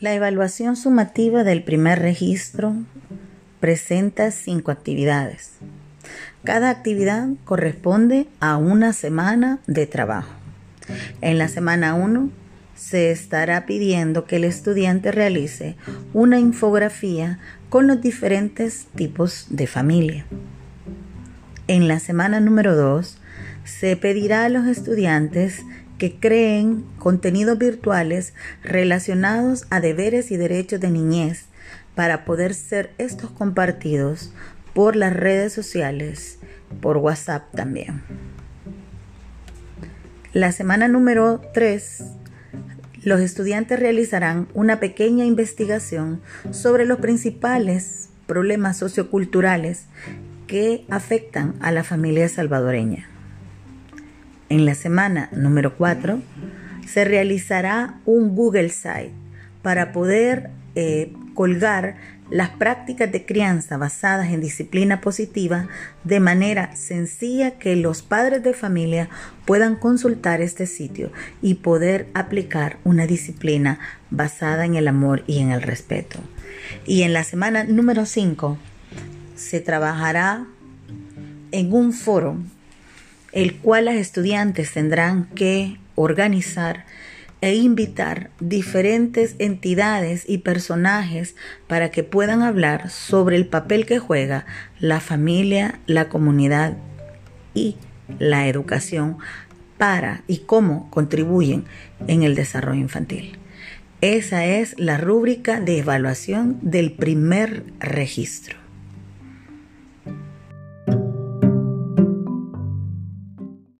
La evaluación sumativa del primer registro presenta cinco actividades. Cada actividad corresponde a una semana de trabajo. En la semana 1 se estará pidiendo que el estudiante realice una infografía con los diferentes tipos de familia. En la semana número 2 se pedirá a los estudiantes que creen contenidos virtuales relacionados a deberes y derechos de niñez para poder ser estos compartidos por las redes sociales, por WhatsApp también. La semana número 3, los estudiantes realizarán una pequeña investigación sobre los principales problemas socioculturales que afectan a la familia salvadoreña. En la semana número 4 se realizará un Google Site para poder eh, colgar las prácticas de crianza basadas en disciplina positiva de manera sencilla que los padres de familia puedan consultar este sitio y poder aplicar una disciplina basada en el amor y en el respeto. Y en la semana número 5 se trabajará en un foro el cual las estudiantes tendrán que organizar e invitar diferentes entidades y personajes para que puedan hablar sobre el papel que juega la familia, la comunidad y la educación para y cómo contribuyen en el desarrollo infantil. Esa es la rúbrica de evaluación del primer registro.